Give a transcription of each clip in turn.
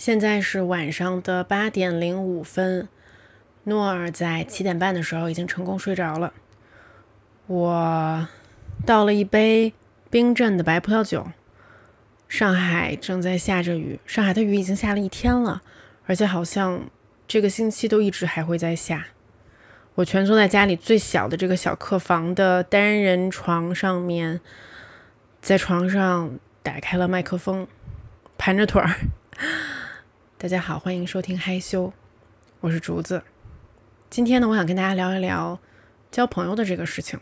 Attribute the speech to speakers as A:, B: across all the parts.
A: 现在是晚上的八点零五分，诺尔在七点半的时候已经成功睡着了。我倒了一杯冰镇的白葡萄酒。上海正在下着雨，上海的雨已经下了一天了，而且好像这个星期都一直还会在下。我蜷缩在家里最小的这个小客房的单人床上面，在床上打开了麦克风，盘着腿儿。大家好，欢迎收听害羞，我是竹子。今天呢，我想跟大家聊一聊交朋友的这个事情，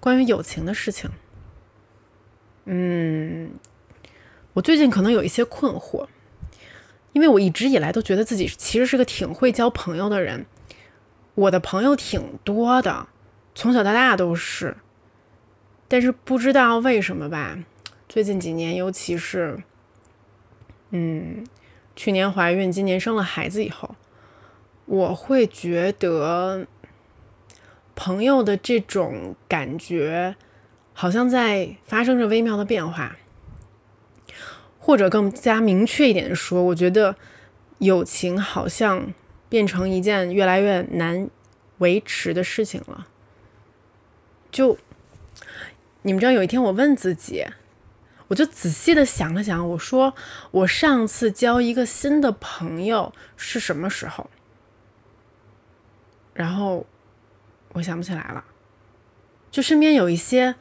A: 关于友情的事情。嗯，我最近可能有一些困惑，因为我一直以来都觉得自己其实是个挺会交朋友的人，我的朋友挺多的，从小到大都是。但是不知道为什么吧，最近几年，尤其是，嗯。去年怀孕，今年生了孩子以后，我会觉得朋友的这种感觉好像在发生着微妙的变化，或者更加明确一点的说，我觉得友情好像变成一件越来越难维持的事情了。就你们知道，有一天我问自己。我就仔细的想了想，我说我上次交一个新的朋友是什么时候？然后我想不起来了。就身边有一些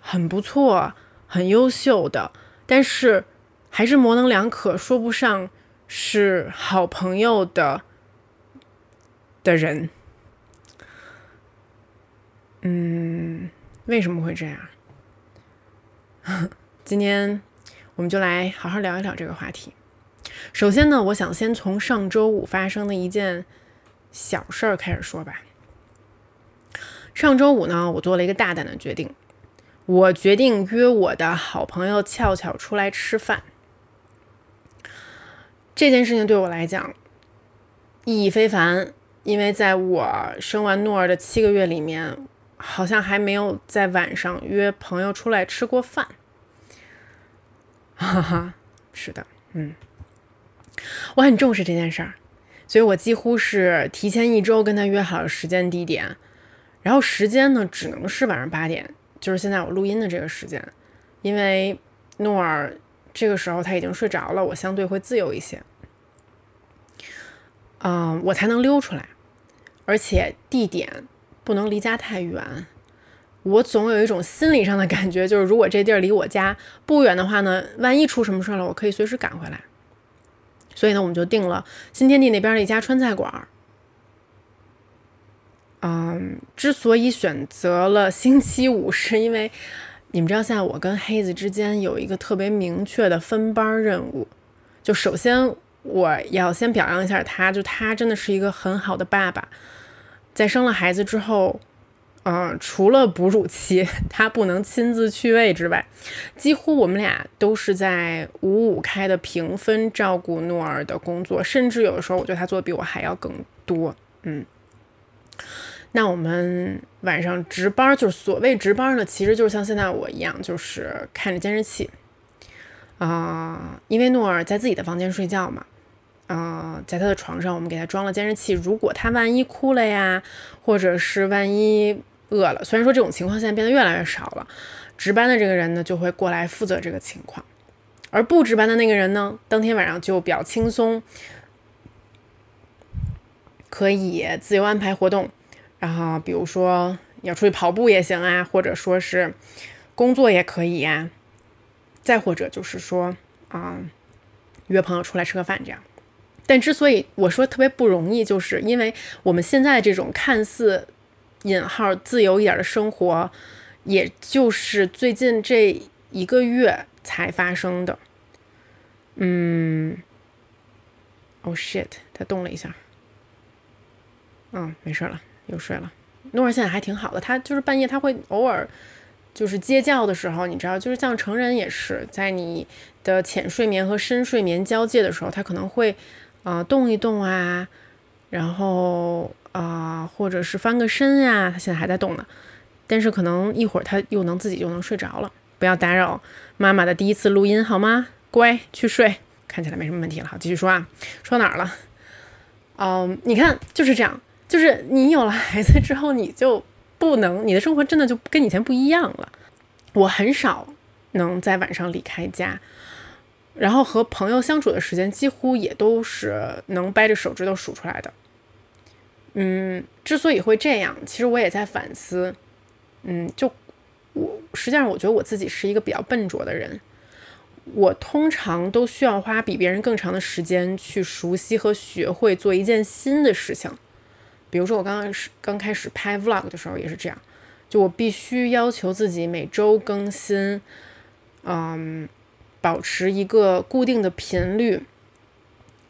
A: 很不错、很优秀的，但是还是模棱两可，说不上是好朋友的的人。嗯，为什么会这样？今天我们就来好好聊一聊这个话题。首先呢，我想先从上周五发生的一件小事儿开始说吧。上周五呢，我做了一个大胆的决定，我决定约我的好朋友俏俏出来吃饭。这件事情对我来讲意义非凡，因为在我生完诺儿的七个月里面，好像还没有在晚上约朋友出来吃过饭。哈哈，是的，嗯，我很重视这件事儿，所以我几乎是提前一周跟他约好了时间地点，然后时间呢只能是晚上八点，就是现在我录音的这个时间，因为诺尔这个时候他已经睡着了，我相对会自由一些，嗯，我才能溜出来，而且地点不能离家太远。我总有一种心理上的感觉，就是如果这地儿离我家不远的话呢，万一出什么事儿了，我可以随时赶回来。所以呢，我们就定了新天地那边的一家川菜馆儿。嗯，之所以选择了星期五，是因为你们知道，现在我跟黑子之间有一个特别明确的分班任务。就首先我要先表扬一下他，就他真的是一个很好的爸爸，在生了孩子之后。嗯，除了哺乳期 他不能亲自去喂之外，几乎我们俩都是在五五开的平分照顾诺儿的工作，甚至有的时候我觉得他做的比我还要更多。嗯，那我们晚上值班，就是所谓值班呢，其实就是像现在我一样，就是看着监视器啊，因为诺儿在自己的房间睡觉嘛，啊，在他的床上我们给他装了监视器，如果他万一哭了呀，或者是万一。饿了，虽然说这种情况现在变得越来越少了，值班的这个人呢就会过来负责这个情况，而不值班的那个人呢，当天晚上就比较轻松，可以自由安排活动，然后比如说要出去跑步也行啊，或者说是工作也可以呀，再或者就是说啊约朋友出来吃个饭这样。但之所以我说特别不容易，就是因为我们现在这种看似。引号自由一点的生活，也就是最近这一个月才发生的。嗯，Oh shit，他动了一下。嗯，没事了，又睡了。诺儿现在还挺好的，他就是半夜他会偶尔就是接觉的时候，你知道，就是像成人也是在你的浅睡眠和深睡眠交界的时候，他可能会啊动一动啊，然后。啊，或者是翻个身呀，他现在还在动呢，但是可能一会儿他又能自己就能睡着了。不要打扰妈妈的第一次录音好吗？乖，去睡，看起来没什么问题了。好，继续说啊，说哪儿了？嗯，你看就是这样，就是你有了孩子之后，你就不能，你的生活真的就跟以前不一样了。我很少能在晚上离开家，然后和朋友相处的时间几乎也都是能掰着手指头数出来的。嗯，之所以会这样，其实我也在反思。嗯，就我实际上我觉得我自己是一个比较笨拙的人。我通常都需要花比别人更长的时间去熟悉和学会做一件新的事情。比如说我刚刚是刚开始拍 vlog 的时候也是这样，就我必须要求自己每周更新，嗯，保持一个固定的频率，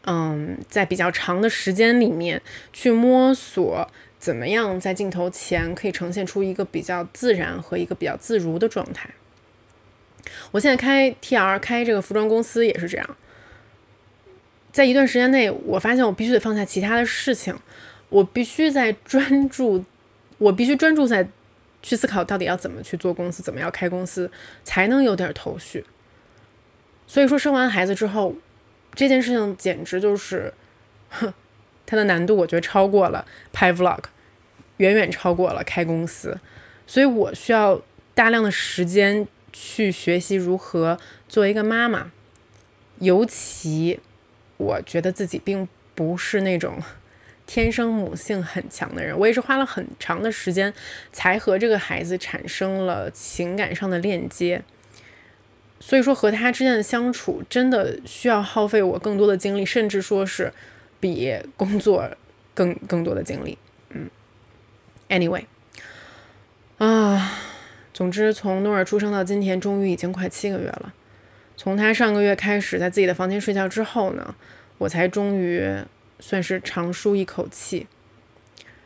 A: 嗯，在比较长的时间里面去摸索怎么样在镜头前可以呈现出一个比较自然和一个比较自如的状态。我现在开 TR 开这个服装公司也是这样，在一段时间内，我发现我必须得放下其他的事情，我必须在专注，我必须专注在去思考到底要怎么去做公司，怎么要开公司，才能有点头绪。所以说，生完孩子之后，这件事情简直就是，哼，它的难度我觉得超过了拍 Vlog，远远超过了开公司，所以我需要大量的时间。去学习如何做一个妈妈，尤其我觉得自己并不是那种天生母性很强的人，我也是花了很长的时间才和这个孩子产生了情感上的链接，所以说和他之间的相处真的需要耗费我更多的精力，甚至说是比工作更更多的精力。嗯，anyway，啊。总之，从诺尔出生到今天，终于已经快七个月了。从他上个月开始在自己的房间睡觉之后呢，我才终于算是长舒一口气，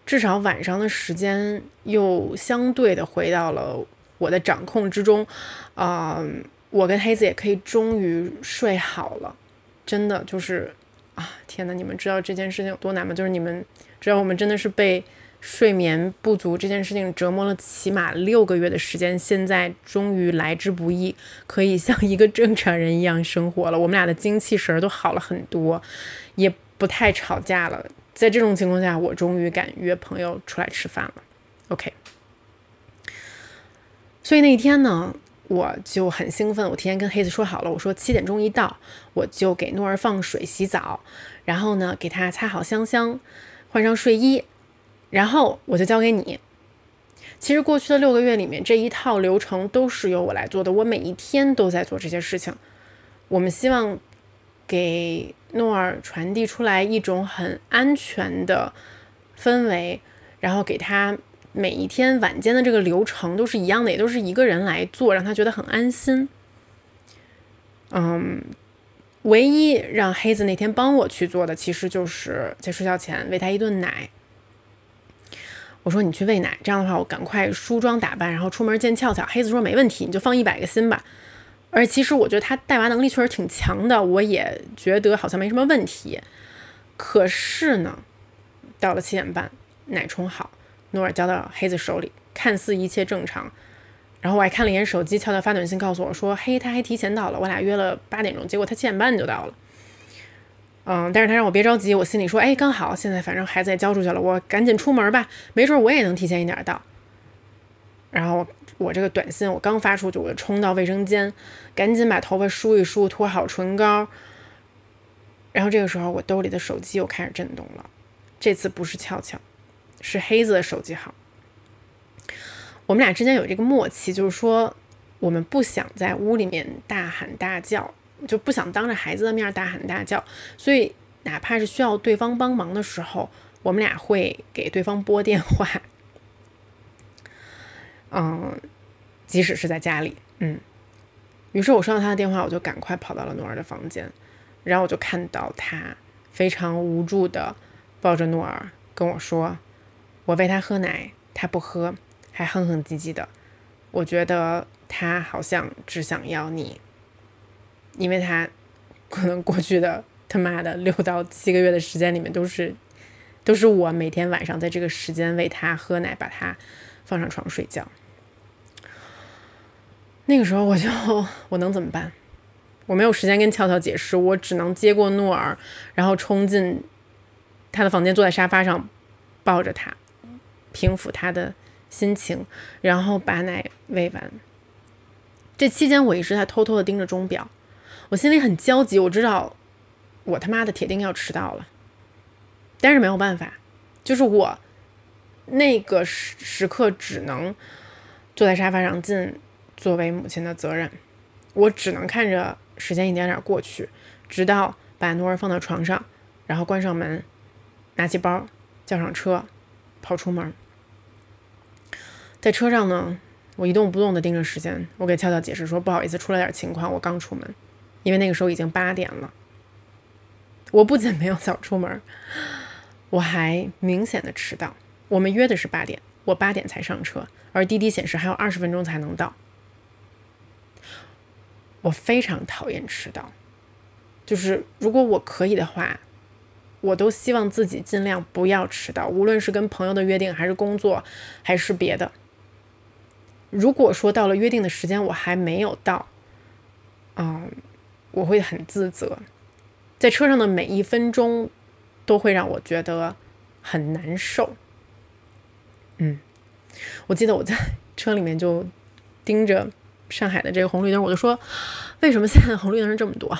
A: 至少晚上的时间又相对的回到了我的掌控之中。啊，我跟黑子也可以终于睡好了，真的就是啊，天呐，你们知道这件事情有多难吗？就是你们知道我们真的是被。睡眠不足这件事情折磨了起码六个月的时间，现在终于来之不易，可以像一个正常人一样生活了。我们俩的精气神都好了很多，也不太吵架了。在这种情况下，我终于敢约朋友出来吃饭了。OK，所以那一天呢，我就很兴奋。我提前跟黑子说好了，我说七点钟一到，我就给诺儿放水洗澡，然后呢，给他擦好香香，换上睡衣。然后我就交给你。其实过去的六个月里面，这一套流程都是由我来做的。我每一天都在做这些事情。我们希望给诺尔传递出来一种很安全的氛围，然后给他每一天晚间的这个流程都是一样的，也都是一个人来做，让他觉得很安心。嗯，唯一让黑子那天帮我去做的，其实就是在睡觉前喂他一顿奶。我说你去喂奶，这样的话我赶快梳妆打扮，然后出门见俏俏。黑子说没问题，你就放一百个心吧。而其实我觉得他带娃能力确实挺强的，我也觉得好像没什么问题。可是呢，到了七点半，奶冲好，诺尔交到黑子手里，看似一切正常。然后我还看了一眼手机，悄悄发短信告诉我说，嘿，他还提前到了，我俩约了八点钟，结果他七点半就到了。嗯，但是他让我别着急，我心里说，哎，刚好现在反正孩子也交出去了，我赶紧出门吧，没准我也能提前一点到。然后我这个短信我刚发出去，我就冲到卫生间，赶紧把头发梳一梳，涂好唇膏。然后这个时候我兜里的手机又开始震动了，这次不是翘翘，是黑子的手机号。我们俩之间有这个默契，就是说我们不想在屋里面大喊大叫。就不想当着孩子的面大喊大叫，所以哪怕是需要对方帮忙的时候，我们俩会给对方拨电话。嗯，即使是在家里，嗯。于是我收到他的电话，我就赶快跑到了诺尔的房间，然后我就看到他非常无助的抱着诺尔跟我说：“我喂他喝奶，他不喝，还哼哼唧唧的。我觉得他好像只想要你。”因为他可能过去的他妈的六到七个月的时间里面，都是都是我每天晚上在这个时间喂他喝奶，把他放上床睡觉。那个时候我就我能怎么办？我没有时间跟俏俏解释，我只能接过诺尔，然后冲进他的房间，坐在沙发上，抱着他，平复他的心情，然后把奶喂完。这期间，我一直在偷偷的盯着钟表，我心里很焦急，我知道我他妈的铁定要迟到了，但是没有办法，就是我那个时时刻只能坐在沙发上尽作为母亲的责任，我只能看着。时间一点点过去，直到把诺儿放到床上，然后关上门，拿起包，叫上车，跑出门。在车上呢，我一动不动地盯着时间。我给俏俏解释说：“不好意思，出了点情况，我刚出门。”因为那个时候已经八点了。我不仅没有早出门，我还明显的迟到。我们约的是八点，我八点才上车，而滴滴显示还有二十分钟才能到。我非常讨厌迟到，就是如果我可以的话，我都希望自己尽量不要迟到，无论是跟朋友的约定，还是工作，还是别的。如果说到了约定的时间我还没有到，嗯，我会很自责，在车上的每一分钟都会让我觉得很难受。嗯，我记得我在车里面就盯着。上海的这个红绿灯，我就说，为什么现在红绿灯这么多？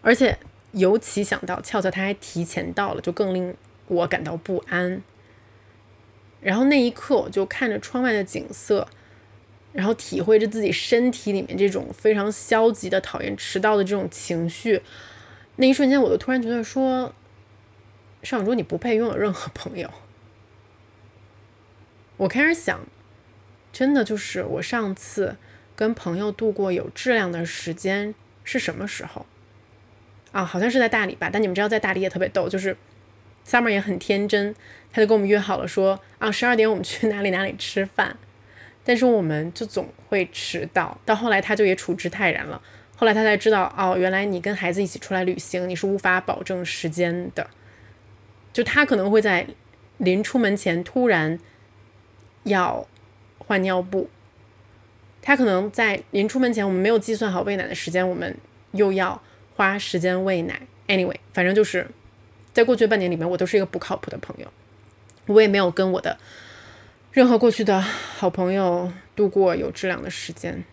A: 而且尤其想到俏俏她还提前到了，就更令我感到不安。然后那一刻，我就看着窗外的景色，然后体会着自己身体里面这种非常消极的、讨厌迟到的这种情绪。那一瞬间，我就突然觉得说，上周你不配拥有任何朋友。我开始想，真的就是我上次。跟朋友度过有质量的时间是什么时候？啊，好像是在大理吧。但你们知道，在大理也特别逗，就是 Summer 也很天真，他就跟我们约好了说啊，十二点我们去哪里哪里吃饭。但是我们就总会迟到，到后来他就也处之泰然了。后来他才知道，哦，原来你跟孩子一起出来旅行，你是无法保证时间的。就他可能会在临出门前突然要换尿布。他可能在临出门前，我们没有计算好喂奶的时间，我们又要花时间喂奶。Anyway，反正就是在过去半年里面，我都是一个不靠谱的朋友。我也没有跟我的任何过去的好朋友度过有质量的时间。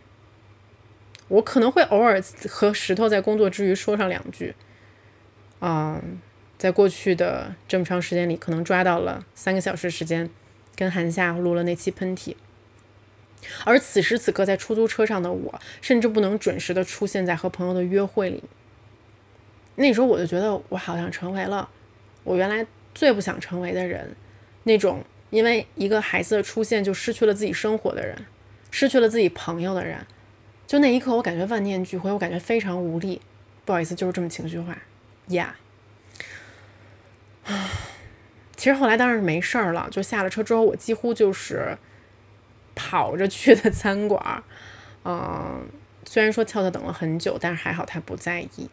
A: 我可能会偶尔和石头在工作之余说上两句。啊，在过去的这么长时间里，可能抓到了三个小时时间，跟韩夏录了那期喷嚏。而此时此刻，在出租车上的我，甚至不能准时的出现在和朋友的约会里。那时候我就觉得，我好像成为了我原来最不想成为的人，那种因为一个孩子的出现就失去了自己生活的人，失去了自己朋友的人。就那一刻，我感觉万念俱灰，我感觉非常无力。不好意思，就是这么情绪化。，Yeah，其实后来当然是没事儿了。就下了车之后，我几乎就是。跑着去的餐馆，嗯，虽然说俏俏等了很久，但是还好他不在意，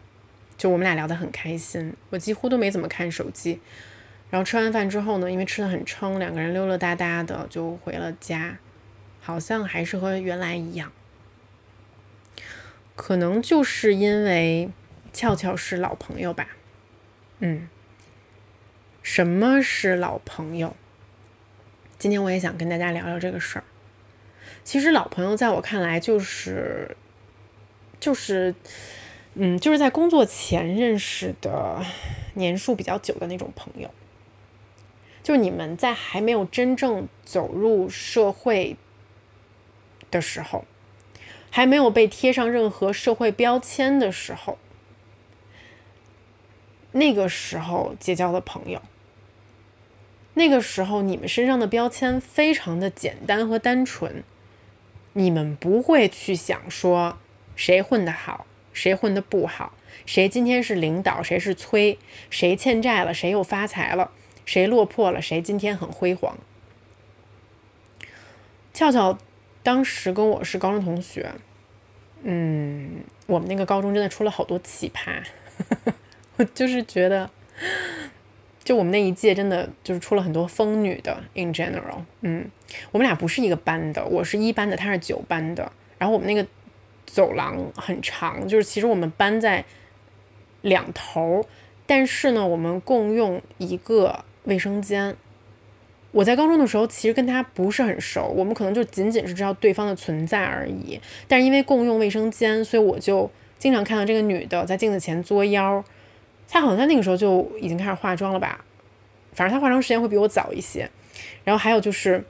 A: 就我们俩聊得很开心，我几乎都没怎么看手机。然后吃完饭之后呢，因为吃的很撑，两个人溜溜达达的就回了家，好像还是和原来一样。可能就是因为俏俏是老朋友吧，嗯，什么是老朋友？今天我也想跟大家聊聊这个事儿。其实老朋友在我看来就是，就是，嗯，就是在工作前认识的年数比较久的那种朋友，就是你们在还没有真正走入社会的时候，还没有被贴上任何社会标签的时候，那个时候结交的朋友，那个时候你们身上的标签非常的简单和单纯。你们不会去想说谁混得好，谁混得不好，谁今天是领导，谁是催，谁欠债了，谁又发财了，谁落魄了，谁今天很辉煌。俏俏当时跟我是高中同学，嗯，我们那个高中真的出了好多奇葩，我就是觉得。就我们那一届真的就是出了很多疯女的，in general，嗯，我们俩不是一个班的，我是一班的，她是九班的，然后我们那个走廊很长，就是其实我们班在两头，但是呢，我们共用一个卫生间。我在高中的时候，其实跟他不是很熟，我们可能就仅仅是知道对方的存在而已。但是因为共用卫生间，所以我就经常看到这个女的在镜子前作妖。她好像在那个时候就已经开始化妆了吧？反正她化妆时间会比我早一些。然后还有就是，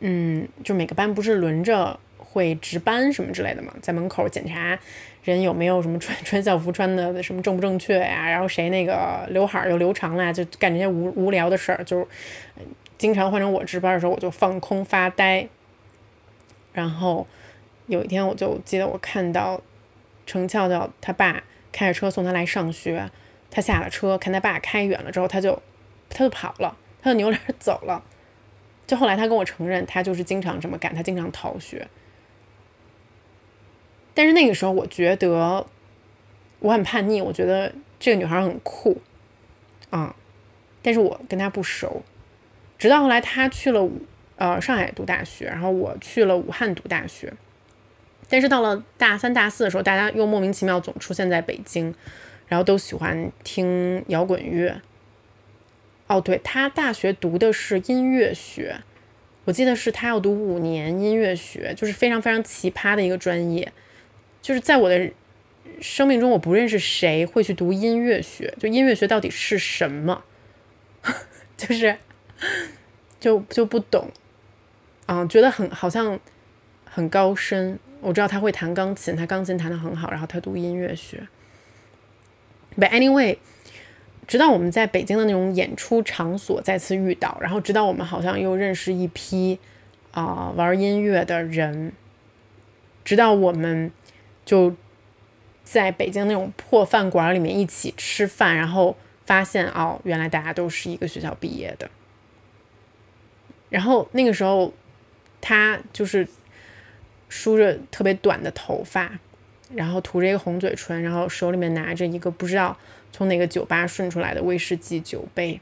A: 嗯，就每个班不是轮着会值班什么之类的嘛，在门口检查人有没有什么穿穿校服穿的什么正不正确呀，然后谁那个刘海又留长了，就干这些无无聊的事儿，就。经常换成我值班的时候，我就放空发呆。然后有一天，我就记得我看到程俏俏他爸开着车送他来上学，他下了车，看他爸开远了之后，他就他就跑了，他就扭脸走了。就后来他跟我承认，他就是经常这么干，他经常逃学。但是那个时候，我觉得我很叛逆，我觉得这个女孩很酷啊，但是我跟她不熟。直到后来，她去了呃上海读大学，然后我去了武汉读大学。但是到了大三、大四的时候，大家又莫名其妙总出现在北京，然后都喜欢听摇滚乐。哦，对他大学读的是音乐学，我记得是他要读五年音乐学，就是非常非常奇葩的一个专业。就是在我的生命中，我不认识谁会去读音乐学。就音乐学到底是什么？就是。就就不懂，啊，觉得很好像很高深。我知道他会弹钢琴，他钢琴弹得很好，然后他读音乐学。But anyway，直到我们在北京的那种演出场所再次遇到，然后直到我们好像又认识一批啊玩音乐的人，直到我们就在北京那种破饭馆里面一起吃饭，然后发现哦，原来大家都是一个学校毕业的。然后那个时候，他就是梳着特别短的头发，然后涂着一个红嘴唇，然后手里面拿着一个不知道从哪个酒吧顺出来的威士忌酒杯，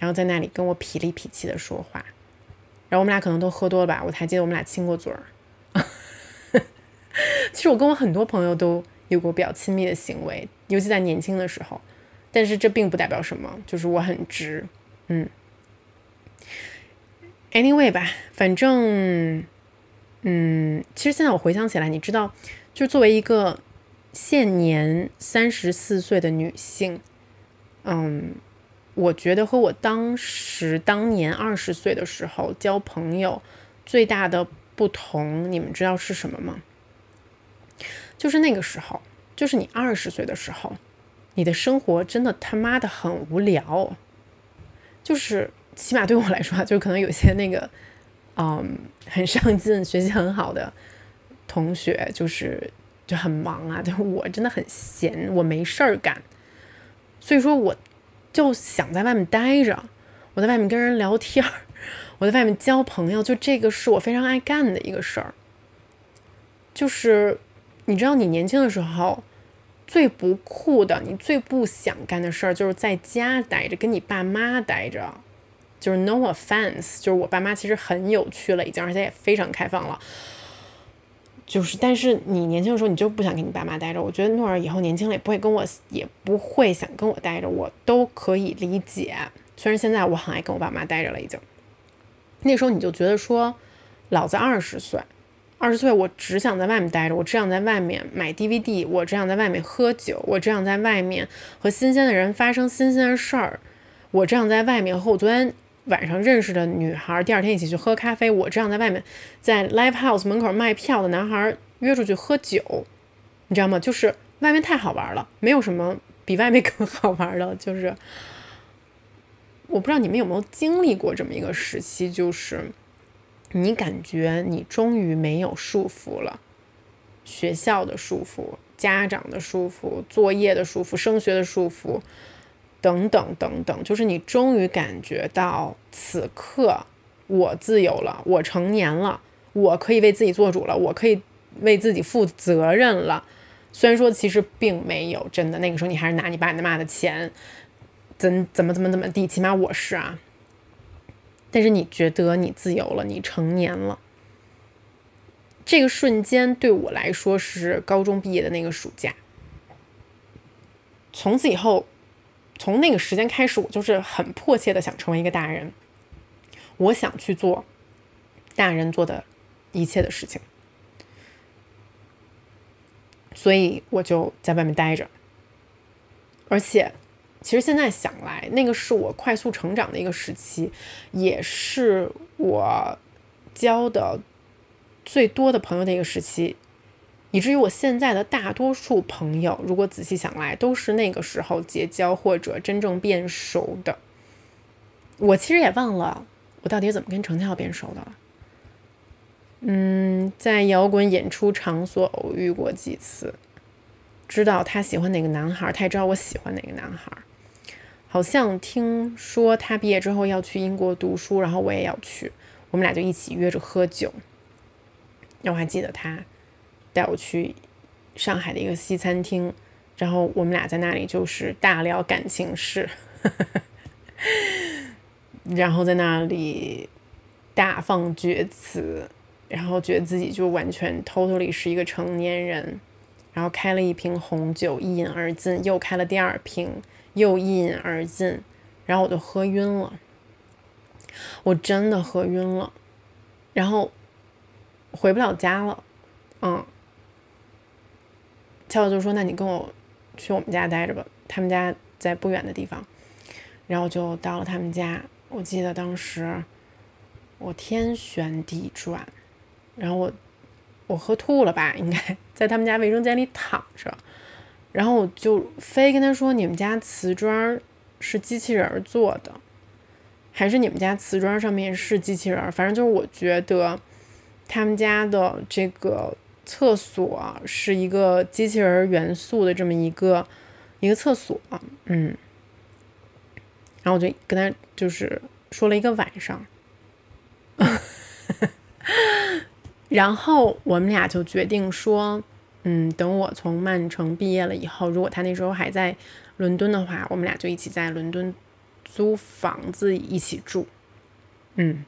A: 然后在那里跟我痞里痞气的说话。然后我们俩可能都喝多了吧，我还记得我们俩亲过嘴儿。其实我跟我很多朋友都有过比较亲密的行为，尤其在年轻的时候，但是这并不代表什么，就是我很直，嗯。Anyway 吧，反正，嗯，其实现在我回想起来，你知道，就作为一个现年三十四岁的女性，嗯，我觉得和我当时当年二十岁的时候交朋友最大的不同，你们知道是什么吗？就是那个时候，就是你二十岁的时候，你的生活真的他妈的很无聊，就是。起码对我来说，就可能有些那个，嗯，很上进、学习很好的同学，就是就很忙啊。但是我真的很闲，我没事儿干，所以说我就想在外面待着，我在外面跟人聊天，我在外面交朋友，就这个是我非常爱干的一个事儿。就是你知道，你年轻的时候最不酷的，你最不想干的事儿，就是在家待着，跟你爸妈待着。就是 no offense，就是我爸妈其实很有趣了，已经，而且也非常开放了。就是，但是你年轻的时候你就不想跟你爸妈待着。我觉得诺尔以后年轻了也不会跟我，也不会想跟我待着，我都可以理解。虽然现在我很爱跟我爸妈待着了，已经。那时候你就觉得说，老子二十岁，二十岁我只想在外面待着，我只想在外面买 DVD，我只想在外面喝酒，我只想在外面和新鲜的人发生新鲜的事儿，我只想在外面和我昨天。晚上认识的女孩，第二天一起去喝咖啡。我这样在外面，在 live house 门口卖票的男孩约出去喝酒，你知道吗？就是外面太好玩了，没有什么比外面 更好玩的。就是我不知道你们有没有经历过这么一个时期，就是你感觉你终于没有束缚了，学校的束缚、家长的束缚、作业的束缚、升学的束缚。等等等等，就是你终于感觉到此刻我自由了，我成年了，我可以为自己做主了，我可以为自己负责任了。虽然说其实并没有真的，那个时候你还是拿你爸你妈的钱，怎怎么怎么怎么地，起码我是啊。但是你觉得你自由了，你成年了，这个瞬间对我来说是高中毕业的那个暑假。从此以后，从那个时间开始，我就是很迫切的想成为一个大人。我想去做大人做的一切的事情，所以我就在外面待着。而且，其实现在想来，那个是我快速成长的一个时期，也是我交的最多的朋友的一个时期，以至于我现在的大多数朋友，如果仔细想来，都是那个时候结交或者真正变熟的。我其实也忘了。我到底怎么跟程俏变熟的了？嗯，在摇滚演出场所偶遇过几次，知道他喜欢哪个男孩，他也知道我喜欢哪个男孩。好像听说他毕业之后要去英国读书，然后我也要去，我们俩就一起约着喝酒。然后我还记得他带我去上海的一个西餐厅，然后我们俩在那里就是大聊感情事。然后在那里大放厥词，然后觉得自己就完全 totally 是一个成年人，然后开了一瓶红酒一饮而尽，又开了第二瓶，又一饮而尽，然后我就喝晕了，我真的喝晕了，然后回不了家了，嗯，俏俏就说：“那你跟我去我们家待着吧，他们家在不远的地方。”然后就到了他们家。我记得当时我天旋地转，然后我我喝吐了吧？应该在他们家卫生间里躺着，然后我就非跟他说：“你们家瓷砖是机器人做的，还是你们家瓷砖上面是机器人？反正就是我觉得他们家的这个厕所是一个机器人元素的这么一个一个厕所，嗯。”然后我就跟他就是说了一个晚上，然后我们俩就决定说，嗯，等我从曼城毕业了以后，如果他那时候还在伦敦的话，我们俩就一起在伦敦租房子一起住，嗯，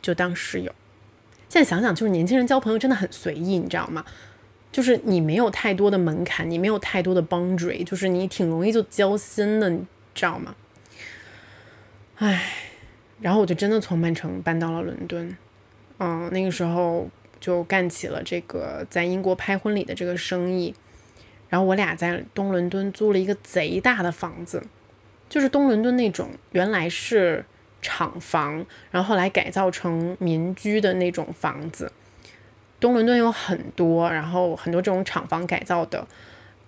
A: 就当室友。现在想想，就是年轻人交朋友真的很随意，你知道吗？就是你没有太多的门槛，你没有太多的 boundary，就是你挺容易就交心的，你知道吗？唉，然后我就真的从曼城搬到了伦敦，嗯，那个时候就干起了这个在英国拍婚礼的这个生意。然后我俩在东伦敦租了一个贼大的房子，就是东伦敦那种原来是厂房，然后后来改造成民居的那种房子。东伦敦有很多，然后很多这种厂房改造的，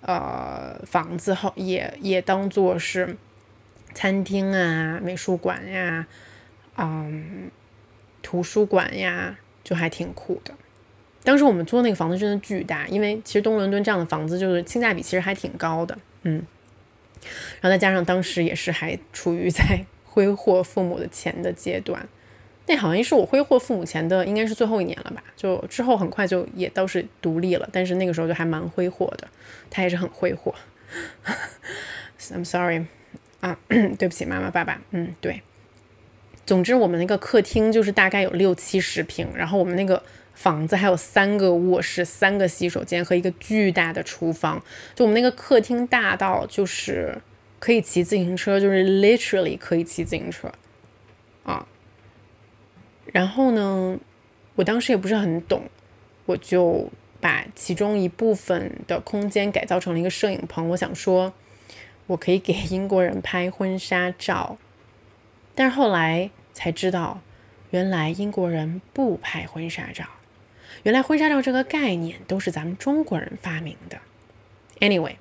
A: 呃，房子后也也当做是。餐厅啊，美术馆呀，嗯，图书馆呀，就还挺酷的。当时我们租的那个房子真的巨大，因为其实东伦敦这样的房子就是性价比其实还挺高的，嗯。然后再加上当时也是还处于在挥霍父母的钱的阶段，那好像是我挥霍父母钱的应该是最后一年了吧？就之后很快就也倒是独立了，但是那个时候就还蛮挥霍的，他也是很挥霍。I'm sorry。啊，对不起，妈妈、爸爸，嗯，对。总之，我们那个客厅就是大概有六七十平，然后我们那个房子还有三个卧室、三个洗手间和一个巨大的厨房。就我们那个客厅大到就是可以骑自行车，就是 literally 可以骑自行车啊。然后呢，我当时也不是很懂，我就把其中一部分的空间改造成了一个摄影棚。我想说。我可以给英国人拍婚纱照，但是后来才知道，原来英国人不拍婚纱照。原来婚纱照这个概念都是咱们中国人发明的。Anyway，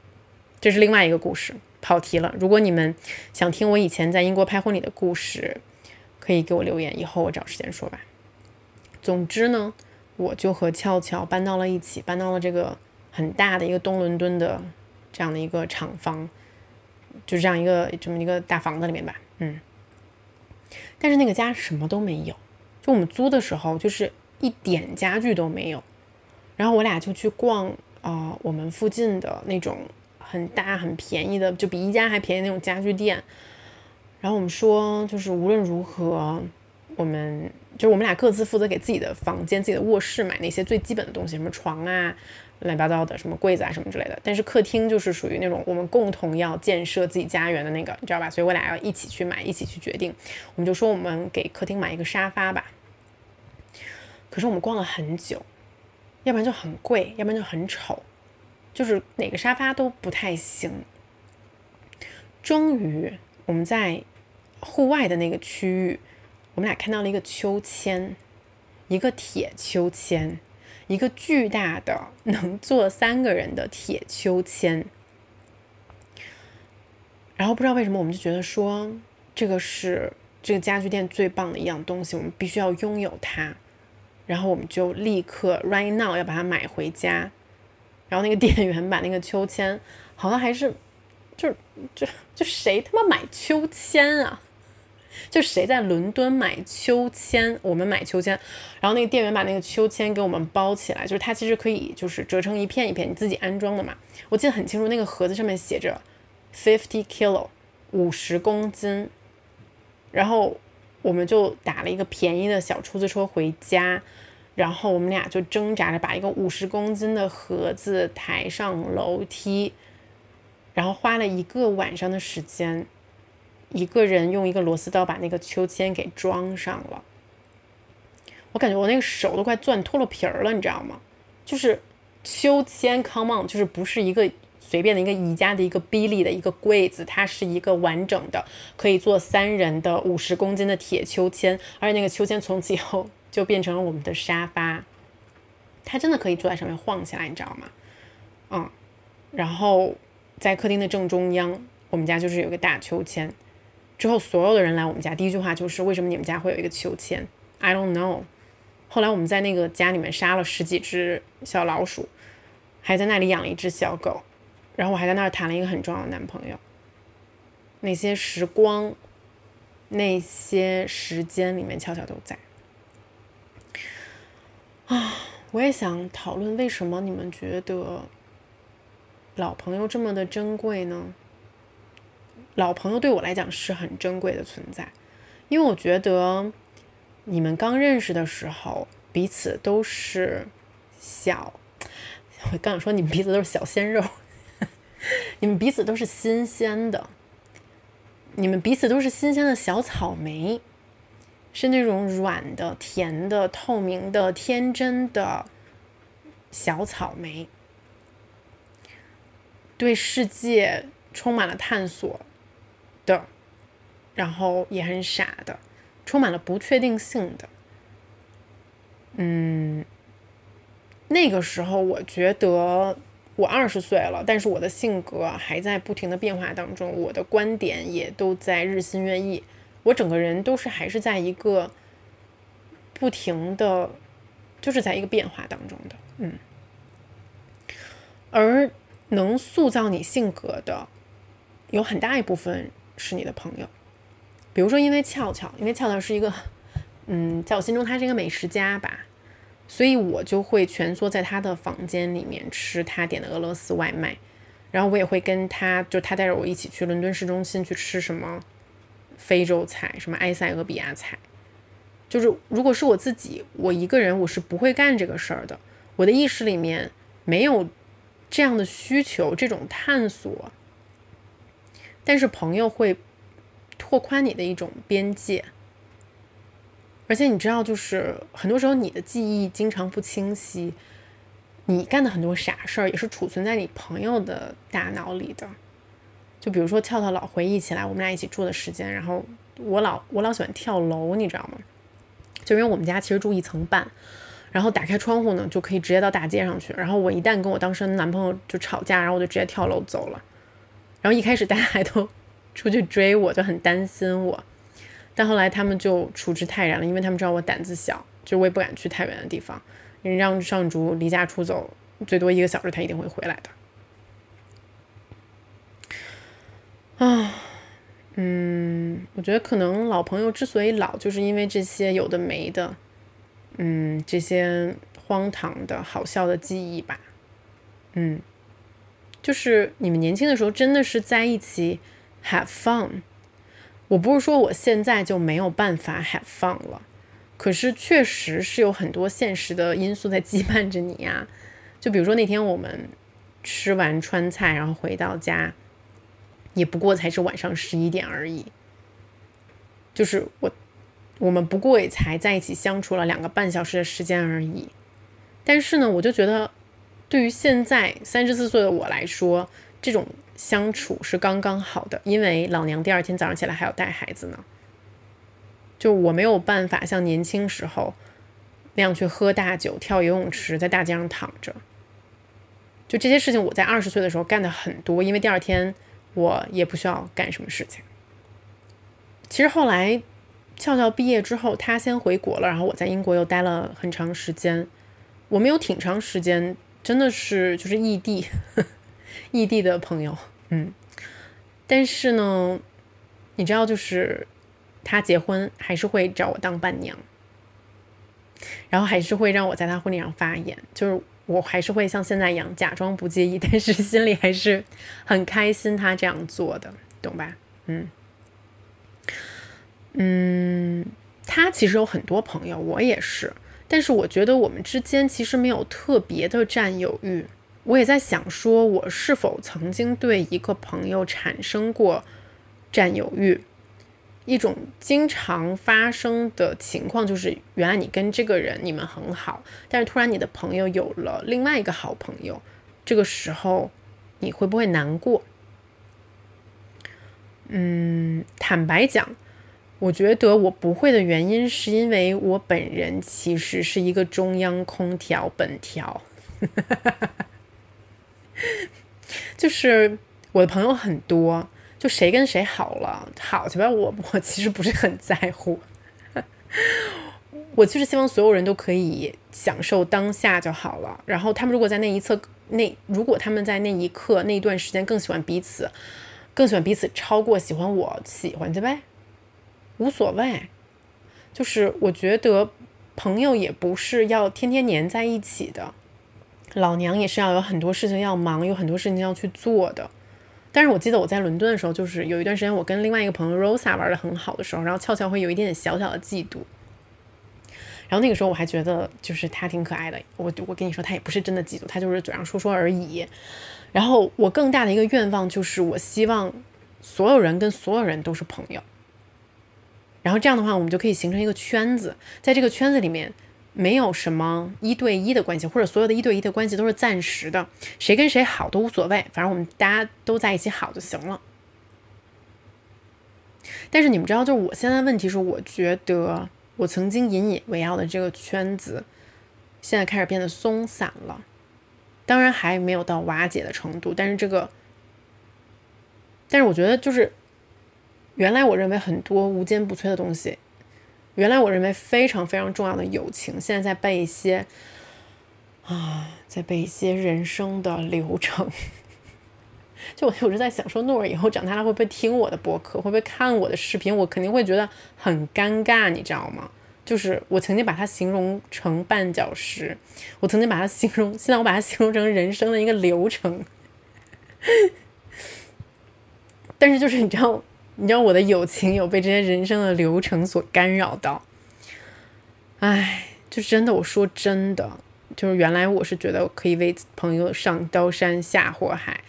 A: 这是另外一个故事，跑题了。如果你们想听我以前在英国拍婚礼的故事，可以给我留言，以后我找时间说吧。总之呢，我就和俏俏搬到了一起，搬到了这个很大的一个东伦敦的这样的一个厂房。就这样一个这么一个大房子里面吧，嗯，但是那个家什么都没有，就我们租的时候就是一点家具都没有，然后我俩就去逛啊我们附近的那种很大很便宜的，就比宜家还便宜那种家具店，然后我们说就是无论如何我们就是我们俩各自负责给自己的房间、自己的卧室买那些最基本的东西，什么床啊、乱七八糟的什么柜子啊什么之类的。但是客厅就是属于那种我们共同要建设自己家园的那个，你知道吧？所以我俩要一起去买，一起去决定。我们就说我们给客厅买一个沙发吧。可是我们逛了很久，要不然就很贵，要不然就很丑，就是哪个沙发都不太行。终于我们在户外的那个区域。我们俩看到了一个秋千，一个铁秋千，一个巨大的能坐三个人的铁秋千。然后不知道为什么，我们就觉得说这个是这个家具店最棒的一样东西，我们必须要拥有它。然后我们就立刻 right now 要把它买回家。然后那个店员把那个秋千，好像还是就就就谁他妈买秋千啊？就谁在伦敦买秋千，我们买秋千，然后那个店员把那个秋千给我们包起来，就是它其实可以就是折成一片一片，你自己安装的嘛。我记得很清楚，那个盒子上面写着 fifty kilo，五十公斤。然后我们就打了一个便宜的小出租车回家，然后我们俩就挣扎着把一个五十公斤的盒子抬上楼梯，然后花了一个晚上的时间。一个人用一个螺丝刀把那个秋千给装上了，我感觉我那个手都快攥脱了皮儿了，你知道吗？就是秋千，come on，就是不是一个随便的一个宜家的一个 Billy 的一个柜子，它是一个完整的可以坐三人的五十公斤的铁秋千，而且那个秋千从此以后就变成了我们的沙发，它真的可以坐在上面晃起来，你知道吗？嗯，然后在客厅的正中央，我们家就是有个大秋千。之后，所有的人来我们家，第一句话就是为什么你们家会有一个秋千？I don't know。后来我们在那个家里面杀了十几只小老鼠，还在那里养了一只小狗，然后我还在那儿谈了一个很重要的男朋友。那些时光，那些时间里面，悄悄都在。啊，我也想讨论为什么你们觉得老朋友这么的珍贵呢？老朋友对我来讲是很珍贵的存在，因为我觉得你们刚认识的时候，彼此都是小，我刚想说你们彼此都是小鲜肉，你们彼此都是新鲜的，你们彼此都是新鲜的小草莓，是那种软的、甜的、透明的、天真的小草莓，对世界充满了探索。的，然后也很傻的，充满了不确定性的。嗯，那个时候我觉得我二十岁了，但是我的性格还在不停的变化当中，我的观点也都在日新月异，我整个人都是还是在一个不停的，就是在一个变化当中的。嗯，而能塑造你性格的，有很大一部分。是你的朋友，比如说，因为俏俏，因为俏俏是一个，嗯，在我心中她是一个美食家吧，所以我就会蜷缩在他的房间里面吃他点的俄罗斯外卖，然后我也会跟他，就他带着我一起去伦敦市中心去吃什么非洲菜，什么埃塞俄比亚菜，就是如果是我自己，我一个人我是不会干这个事儿的，我的意识里面没有这样的需求，这种探索。但是朋友会拓宽你的一种边界，而且你知道，就是很多时候你的记忆经常不清晰，你干的很多傻事儿也是储存在你朋友的大脑里的。就比如说，跳跳老回忆起来我们俩一起住的时间，然后我老我老喜欢跳楼，你知道吗？就因为我们家其实住一层半，然后打开窗户呢就可以直接到大街上去，然后我一旦跟我当时男朋友就吵架，然后我就直接跳楼走了。然后一开始大家还都 出去追我，就很担心我，但后来他们就处之泰然了，因为他们知道我胆子小，就我也不敢去太远的地方。让上竹离家出走最多一个小时，他一定会回来的。啊，嗯，我觉得可能老朋友之所以老，就是因为这些有的没的，嗯，这些荒唐的好笑的记忆吧，嗯。就是你们年轻的时候真的是在一起 have fun，我不是说我现在就没有办法 have fun 了，可是确实是有很多现实的因素在羁绊着你呀。就比如说那天我们吃完川菜，然后回到家，也不过才是晚上十一点而已。就是我，我们不过也才在一起相处了两个半小时的时间而已。但是呢，我就觉得，对于现在三十四岁的我来说，这种。相处是刚刚好的，因为老娘第二天早上起来还要带孩子呢。就我没有办法像年轻时候那样去喝大酒、跳游泳池、在大街上躺着。就这些事情，我在二十岁的时候干的很多，因为第二天我也不需要干什么事情。其实后来俏俏毕业之后，他先回国了，然后我在英国又待了很长时间。我们有挺长时间，真的是就是异地。异地的朋友，嗯，但是呢，你知道，就是他结婚还是会找我当伴娘，然后还是会让我在他婚礼上发言，就是我还是会像现在一样假装不介意，但是心里还是很开心他这样做的，懂吧？嗯嗯，他其实有很多朋友，我也是，但是我觉得我们之间其实没有特别的占有欲。我也在想，说我是否曾经对一个朋友产生过占有欲？一种经常发生的情况就是，原来你跟这个人你们很好，但是突然你的朋友有了另外一个好朋友，这个时候你会不会难过？嗯，坦白讲，我觉得我不会的原因是因为我本人其实是一个中央空调本条。就是我的朋友很多，就谁跟谁好了，好去吧。我 我其实不是很在乎，我就是希望所有人都可以享受当下就好了。然后他们如果在那一侧，那如果他们在那一刻那一段时间更喜欢彼此，更喜欢彼此超过喜欢我喜欢去呗，无所谓。就是我觉得朋友也不是要天天黏在一起的。老娘也是要有很多事情要忙，有很多事情要去做的。但是我记得我在伦敦的时候，就是有一段时间我跟另外一个朋友 Rosa 玩的很好的时候，然后俏俏会有一点点小小的嫉妒。然后那个时候我还觉得就是他挺可爱的，我我跟你说他也不是真的嫉妒，他就是嘴上说说而已。然后我更大的一个愿望就是我希望所有人跟所有人都是朋友。然后这样的话，我们就可以形成一个圈子，在这个圈子里面。没有什么一对一的关系，或者所有的一对一的关系都是暂时的，谁跟谁好都无所谓，反正我们大家都在一起好就行了。但是你们知道，就是我现在问题是，我觉得我曾经引以为傲的这个圈子，现在开始变得松散了。当然还没有到瓦解的程度，但是这个，但是我觉得就是原来我认为很多无坚不摧的东西。原来我认为非常非常重要的友情，现在在背一些啊，在背一些人生的流程。就我有时在想，说诺尔以后长大了会不会听我的博客，会不会看我的视频？我肯定会觉得很尴尬，你知道吗？就是我曾经把它形容成绊脚石，我曾经把它形容，现在我把它形容成人生的一个流程。但是就是你知道。你知道我的友情有被这些人生的流程所干扰到，唉，就真的，我说真的，就是原来我是觉得可以为朋友上刀山下火海，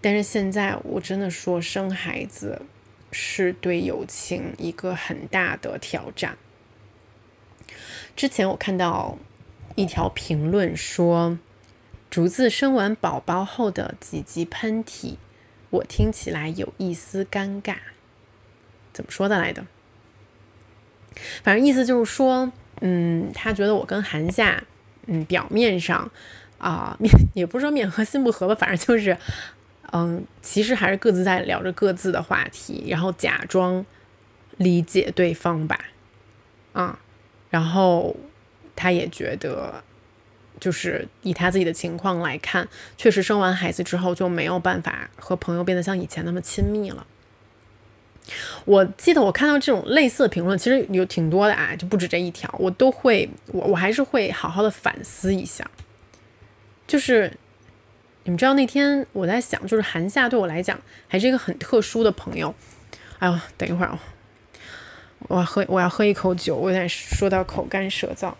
A: 但是现在我真的说生孩子是对友情一个很大的挑战。之前我看到一条评论说，竹子生完宝宝后的几级喷嚏。我听起来有一丝尴尬，怎么说的来的？反正意思就是说，嗯，他觉得我跟韩夏，嗯，表面上啊，面也不是说面和心不合吧，反正就是，嗯，其实还是各自在聊着各自的话题，然后假装理解对方吧，啊，然后他也觉得。就是以他自己的情况来看，确实生完孩子之后就没有办法和朋友变得像以前那么亲密了。我记得我看到这种类似的评论，其实有挺多的啊，就不止这一条，我都会，我我还是会好好的反思一下。就是你们知道那天我在想，就是韩夏对我来讲还是一个很特殊的朋友，哎呦，等一会儿啊，我喝我要喝一口酒，我有点说到口干舌燥。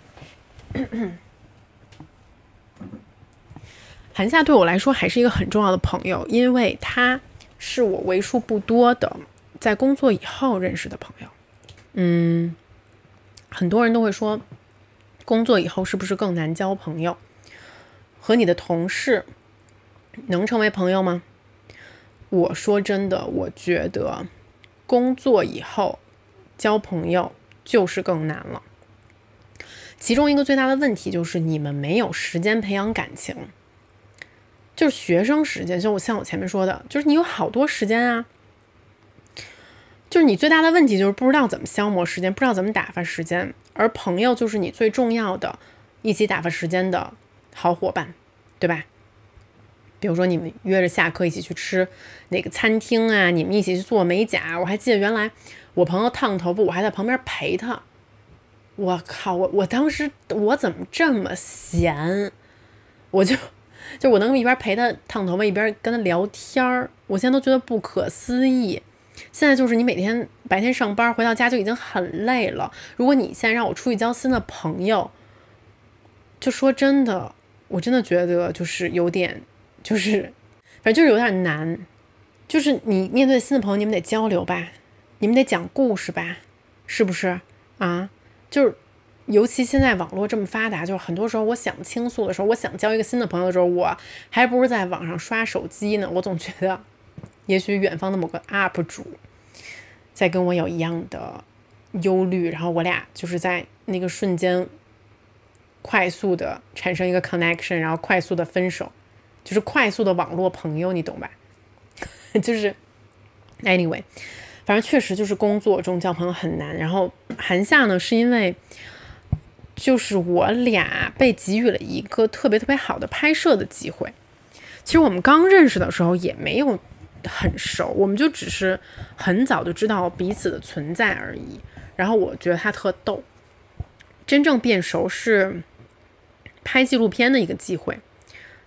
A: 韩夏对我来说还是一个很重要的朋友，因为他是我为数不多的在工作以后认识的朋友。嗯，很多人都会说，工作以后是不是更难交朋友？和你的同事能成为朋友吗？我说真的，我觉得工作以后交朋友就是更难了。其中一个最大的问题就是你们没有时间培养感情。就是学生时间，就我像我前面说的，就是你有好多时间啊。就是你最大的问题就是不知道怎么消磨时间，不知道怎么打发时间。而朋友就是你最重要的一起打发时间的好伙伴，对吧？比如说你们约着下课一起去吃哪个餐厅啊，你们一起去做美甲。我还记得原来我朋友烫头发，我还在旁边陪他。我靠，我我当时我怎么这么闲？我就。就我能一边陪他烫头发，一边跟他聊天儿，我现在都觉得不可思议。现在就是你每天白天上班回到家就已经很累了，如果你现在让我出去交新的朋友，就说真的，我真的觉得就是有点，就是反正就是有点难。就是你面对新的朋友，你们得交流吧，你们得讲故事吧，是不是啊？就是。尤其现在网络这么发达，就是很多时候我想倾诉的时候，我想交一个新的朋友的时候，我还不如在网上刷手机呢。我总觉得，也许远方的某个 UP 主在跟我有一样的忧虑，然后我俩就是在那个瞬间快速的产生一个 connection，然后快速的分手，就是快速的网络朋友，你懂吧？就是 anyway，反正确实就是工作中交朋友很难。然后韩夏呢，是因为。就是我俩被给予了一个特别特别好的拍摄的机会。其实我们刚认识的时候也没有很熟，我们就只是很早就知道彼此的存在而已。然后我觉得他特逗。真正变熟是拍纪录片的一个机会。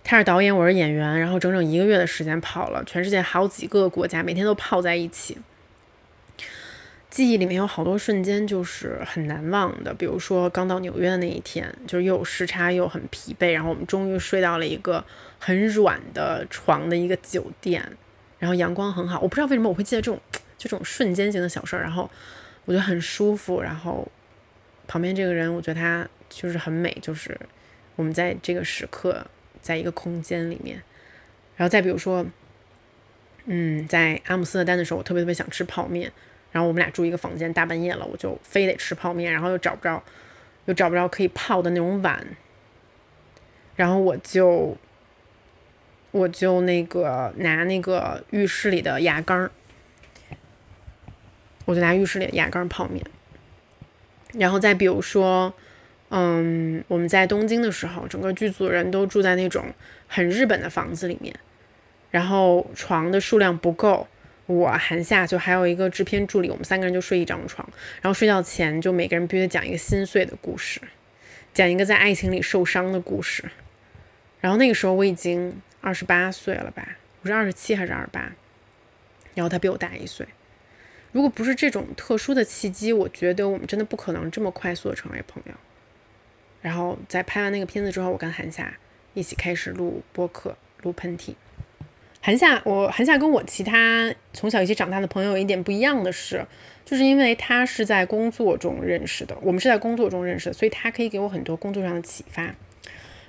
A: 他是导演，我是演员，然后整整一个月的时间跑了全世界好几个国家，每天都泡在一起。记忆里面有好多瞬间就是很难忘的，比如说刚到纽约的那一天，就是又有时差又很疲惫，然后我们终于睡到了一个很软的床的一个酒店，然后阳光很好。我不知道为什么我会记得这种就这种瞬间型的小事儿，然后我觉得很舒服。然后旁边这个人，我觉得他就是很美，就是我们在这个时刻在一个空间里面。然后再比如说，嗯，在阿姆斯特丹的时候，我特别特别想吃泡面。然后我们俩住一个房间，大半夜了，我就非得吃泡面，然后又找不着，又找不着可以泡的那种碗，然后我就，我就那个拿那个浴室里的牙缸我就拿浴室里的牙缸泡面。然后再比如说，嗯，我们在东京的时候，整个剧组人都住在那种很日本的房子里面，然后床的数量不够。我韩夏就还有一个制片助理，我们三个人就睡一张床，然后睡觉前就每个人必须得讲一个心碎的故事，讲一个在爱情里受伤的故事。然后那个时候我已经二十八岁了吧，我是二十七还是二十八？然后他比我大一岁。如果不是这种特殊的契机，我觉得我们真的不可能这么快速的成为朋友。然后在拍完那个片子之后，我跟韩夏一起开始录播客，录喷嚏。韩夏，我韩夏跟我其他从小一起长大的朋友有一点不一样的是，就是因为他是在工作中认识的，我们是在工作中认识的，所以他可以给我很多工作上的启发。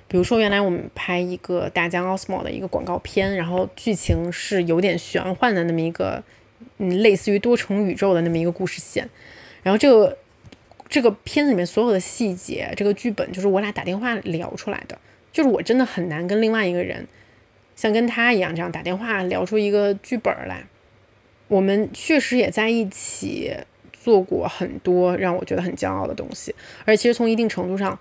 A: 比如说，原来我们拍一个大疆 Osmo 的一个广告片，然后剧情是有点玄幻的那么一个，嗯，类似于多重宇宙的那么一个故事线。然后这个这个片子里面所有的细节，这个剧本就是我俩打电话聊出来的，就是我真的很难跟另外一个人。像跟他一样这样打电话聊出一个剧本来，我们确实也在一起做过很多让我觉得很骄傲的东西。而其实从一定程度上，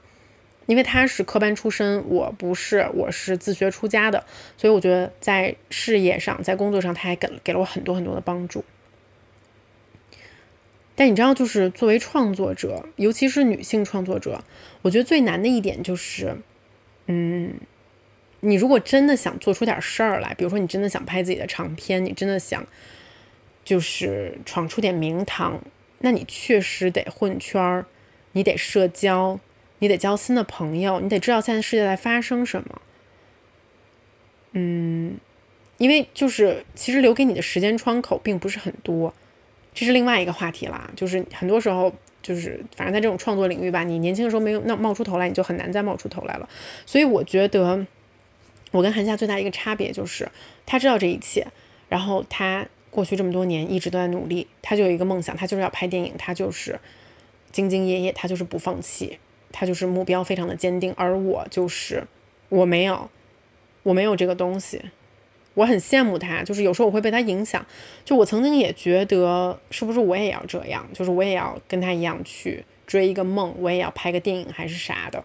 A: 因为他是科班出身，我不是，我是自学出家的，所以我觉得在事业上、在工作上，他还给给了我很多很多的帮助。但你知道，就是作为创作者，尤其是女性创作者，我觉得最难的一点就是，嗯。你如果真的想做出点事儿来，比如说你真的想拍自己的长片，你真的想就是闯出点名堂，那你确实得混圈儿，你得社交，你得交新的朋友，你得知道现在世界在发生什么。嗯，因为就是其实留给你的时间窗口并不是很多，这是另外一个话题啦。就是很多时候，就是反正在这种创作领域吧，你年轻的时候没有那冒出头来，你就很难再冒出头来了。所以我觉得，我跟韩夏最大一个差别就是，他知道这一切，然后他过去这么多年一直都在努力，他就有一个梦想，他就是要拍电影，他就是兢兢业业，他就是不放弃，他就是目标非常的坚定。而我就是我没有。我没有这个东西，我很羡慕他。就是有时候我会被他影响，就我曾经也觉得，是不是我也要这样？就是我也要跟他一样去追一个梦，我也要拍个电影还是啥的。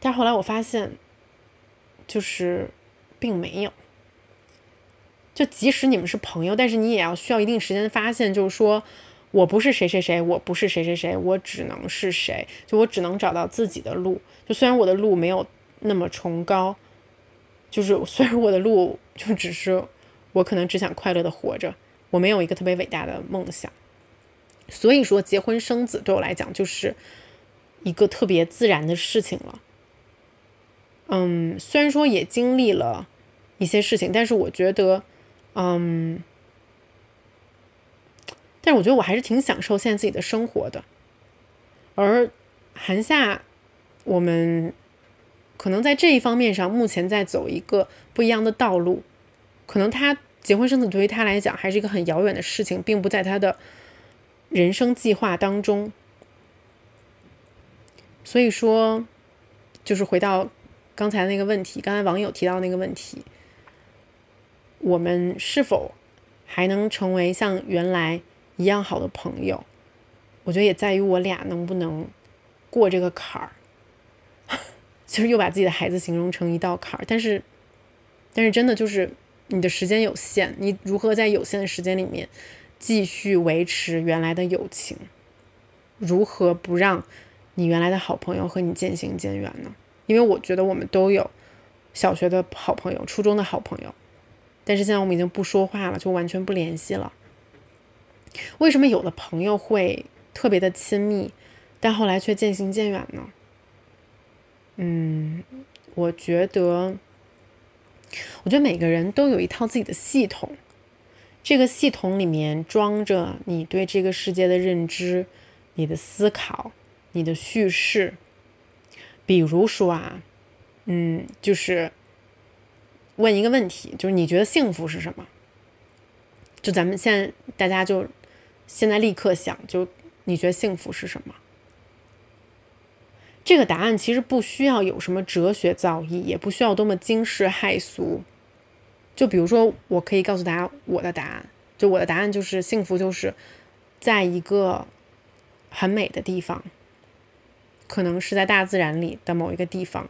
A: 但后来我发现，就是并没有。就即使你们是朋友，但是你也要需要一定时间发现，就是说我不是谁谁谁，我不是谁谁谁，我只能是谁？就我只能找到自己的路。就虽然我的路没有那么崇高。就是虽然我的路就只是我可能只想快乐的活着，我没有一个特别伟大的梦想，所以说结婚生子对我来讲就是一个特别自然的事情了。嗯，虽然说也经历了一些事情，但是我觉得，嗯，但是我觉得我还是挺享受现在自己的生活的。而韩夏，我们。可能在这一方面上，目前在走一个不一样的道路。可能他结婚生子对于他来讲还是一个很遥远的事情，并不在他的人生计划当中。所以说，就是回到刚才那个问题，刚才网友提到那个问题，我们是否还能成为像原来一样好的朋友？我觉得也在于我俩能不能过这个坎儿。就是又把自己的孩子形容成一道坎儿，但是，但是真的就是你的时间有限，你如何在有限的时间里面继续维持原来的友情？如何不让你原来的好朋友和你渐行渐远呢？因为我觉得我们都有小学的好朋友、初中的好朋友，但是现在我们已经不说话了，就完全不联系了。为什么有的朋友会特别的亲密，但后来却渐行渐远呢？嗯，我觉得，我觉得每个人都有一套自己的系统，这个系统里面装着你对这个世界的认知、你的思考、你的叙事。比如说啊，嗯，就是问一个问题，就是你觉得幸福是什么？就咱们现在大家就现在立刻想，就你觉得幸福是什么？这个答案其实不需要有什么哲学造诣，也不需要多么惊世骇俗。就比如说，我可以告诉大家我的答案，就我的答案就是幸福，就是在一个很美的地方，可能是在大自然里的某一个地方，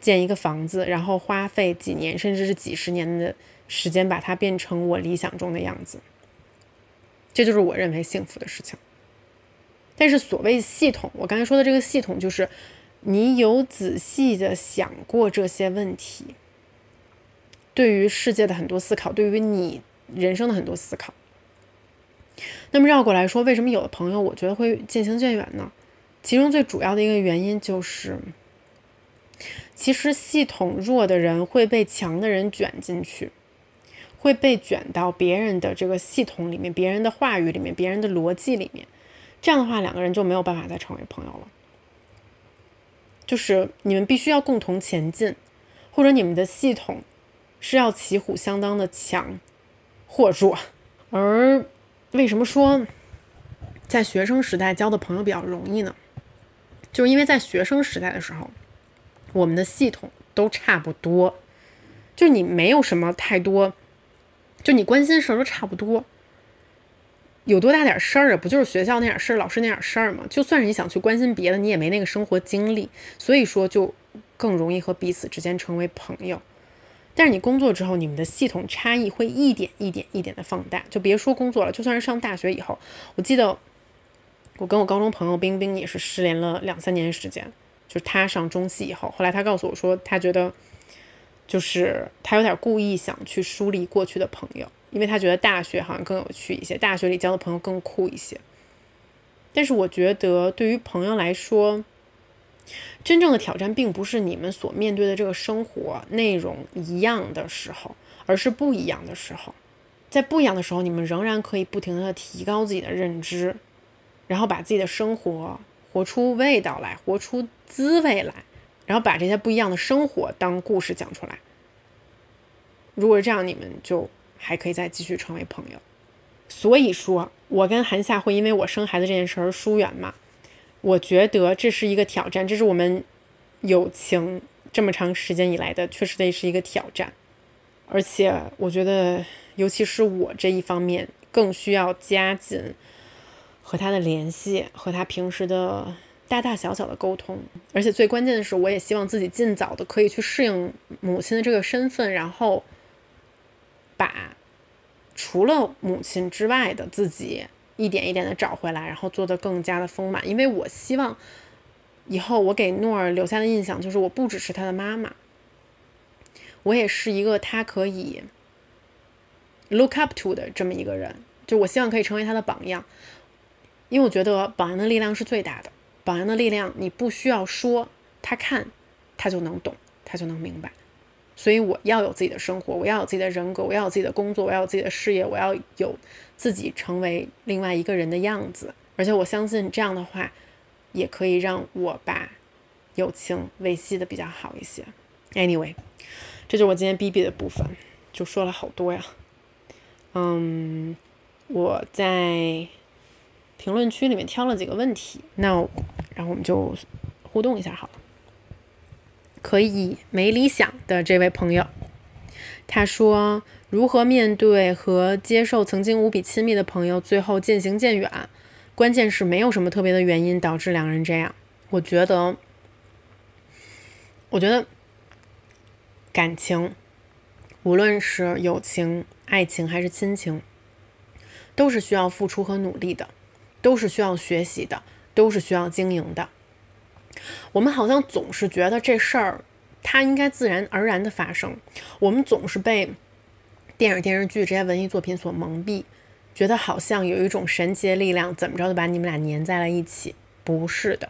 A: 建一个房子，然后花费几年甚至是几十年的时间把它变成我理想中的样子。这就是我认为幸福的事情。但是所谓系统，我刚才说的这个系统，就是你有仔细的想过这些问题，对于世界的很多思考，对于你人生的很多思考。那么绕过来说，为什么有的朋友我觉得会渐行渐远呢？其中最主要的一个原因就是，其实系统弱的人会被强的人卷进去，会被卷到别人的这个系统里面、别人的话语里面、别人的逻辑里面。这样的话，两个人就没有办法再成为朋友了。就是你们必须要共同前进，或者你们的系统是要旗鼓相当的强或弱。而为什么说在学生时代交的朋友比较容易呢？就是因为在学生时代的时候，我们的系统都差不多，就你没有什么太多，就你关心事儿都差不多。有多大点事儿啊？不就是学校那点事儿，老师那点事儿吗？就算是你想去关心别的，你也没那个生活经历，所以说就更容易和彼此之间成为朋友。但是你工作之后，你们的系统差异会一点一点一点的放大。就别说工作了，就算是上大学以后，我记得我跟我高中朋友冰冰也是失联了两三年时间。就是他上中戏以后，后来他告诉我说，他觉得就是他有点故意想去梳理过去的朋友。因为他觉得大学好像更有趣一些，大学里交的朋友更酷一些。但是我觉得对于朋友来说，真正的挑战并不是你们所面对的这个生活内容一样的时候，而是不一样的时候。在不一样的时候，你们仍然可以不停的提高自己的认知，然后把自己的生活活出味道来，活出滋味来，然后把这些不一样的生活当故事讲出来。如果是这样，你们就还可以再继续成为朋友。所以说，我跟韩夏会因为我生孩子这件事儿疏远嘛？我觉得这是一个挑战，这是我们友情这么长时间以来的，确实得是一个挑战。而且，我觉得，尤其是我这一方面，更需要加紧和他的联系，和他平时的大大小小的沟通。而且最关键的是，我也希望自己尽早的可以去适应母亲的这个身份，然后把。除了母亲之外的自己，一点一点的找回来，然后做的更加的丰满。因为我希望以后我给诺尔留下的印象就是，我不只是他的妈妈，我也是一个他可以 look up to 的这么一个人。就我希望可以成为他的榜样，因为我觉得榜样的力量是最大的。榜样的力量，你不需要说，他看，他就能懂，他就能明白。所以我要有自己的生活，我要有自己的人格，我要有自己的工作，我要有自己的事业，我要有自己成为另外一个人的样子。而且我相信这样的话，也可以让我把友情维系的比较好一些。Anyway，这就是我今天 B B 的部分，就说了好多呀。嗯，我在评论区里面挑了几个问题，那然后我们就互动一下好了。可以没理想的这位朋友，他说：“如何面对和接受曾经无比亲密的朋友最后渐行渐远？关键是没有什么特别的原因导致两人这样。我觉得，我觉得感情，无论是友情、爱情还是亲情，都是需要付出和努力的，都是需要学习的，都是需要经营的。”我们好像总是觉得这事儿，它应该自然而然的发生。我们总是被电影、电视剧这些文艺作品所蒙蔽，觉得好像有一种神奇的力量，怎么着就把你们俩粘在了一起。不是的。